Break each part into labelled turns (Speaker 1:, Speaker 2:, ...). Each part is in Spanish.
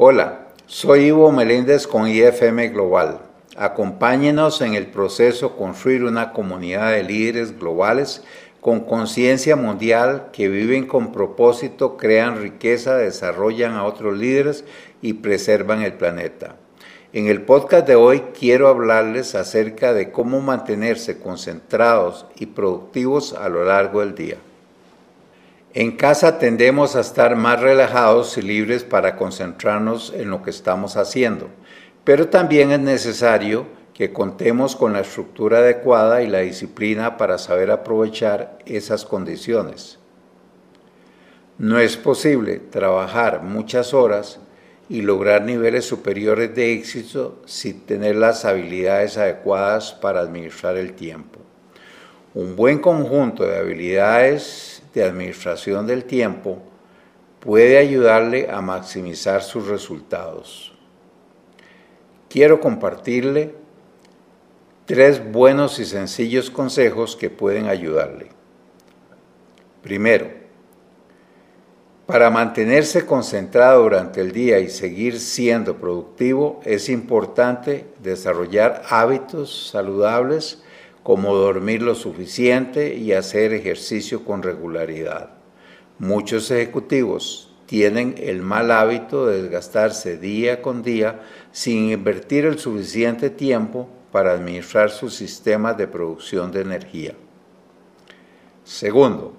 Speaker 1: Hola, soy Ivo Meléndez con IFM Global. Acompáñenos en el proceso construir una comunidad de líderes globales con conciencia mundial que viven con propósito, crean riqueza, desarrollan a otros líderes y preservan el planeta. En el podcast de hoy quiero hablarles acerca de cómo mantenerse concentrados y productivos a lo largo del día. En casa tendemos a estar más relajados y libres para concentrarnos en lo que estamos haciendo, pero también es necesario que contemos con la estructura adecuada y la disciplina para saber aprovechar esas condiciones. No es posible trabajar muchas horas y lograr niveles superiores de éxito sin tener las habilidades adecuadas para administrar el tiempo. Un buen conjunto de habilidades de administración del tiempo puede ayudarle a maximizar sus resultados. Quiero compartirle tres buenos y sencillos consejos que pueden ayudarle. Primero, para mantenerse concentrado durante el día y seguir siendo productivo, es importante desarrollar hábitos saludables como dormir lo suficiente y hacer ejercicio con regularidad. Muchos ejecutivos tienen el mal hábito de desgastarse día con día sin invertir el suficiente tiempo para administrar sus sistemas de producción de energía. Segundo,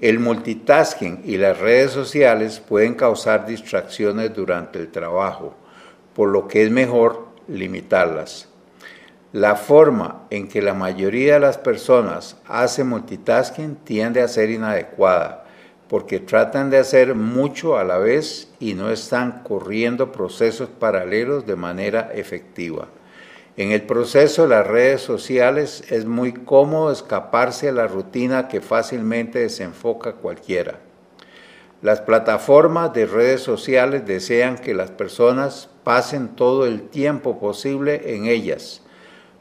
Speaker 1: el multitasking y las redes sociales pueden causar distracciones durante el trabajo, por lo que es mejor limitarlas. La forma en que la mayoría de las personas hace multitasking tiende a ser inadecuada, porque tratan de hacer mucho a la vez y no están corriendo procesos paralelos de manera efectiva. En el proceso de las redes sociales es muy cómodo escaparse a la rutina que fácilmente desenfoca cualquiera. Las plataformas de redes sociales desean que las personas pasen todo el tiempo posible en ellas.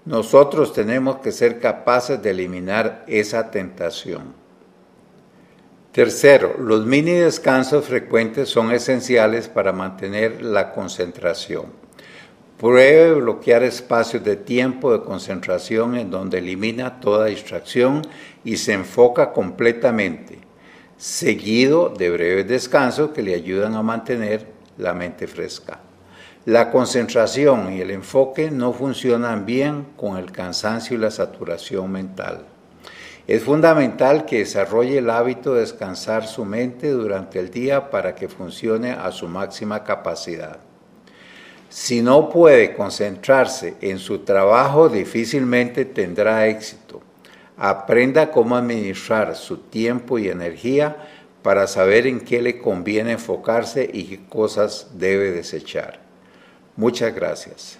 Speaker 1: Nosotros tenemos que ser capaces de eliminar esa tentación. Tercero, los mini descansos frecuentes son esenciales para mantener la concentración. Pruebe bloquear espacios de tiempo de concentración en donde elimina toda distracción y se enfoca completamente, seguido de breves descansos que le ayudan a mantener la mente fresca. La concentración y el enfoque no funcionan bien con el cansancio y la saturación mental. Es fundamental que desarrolle el hábito de descansar su mente durante el día para que funcione a su máxima capacidad. Si no puede concentrarse en su trabajo, difícilmente tendrá éxito. Aprenda cómo administrar su tiempo y energía para saber en qué le conviene enfocarse y qué cosas debe desechar. Muchas gracias.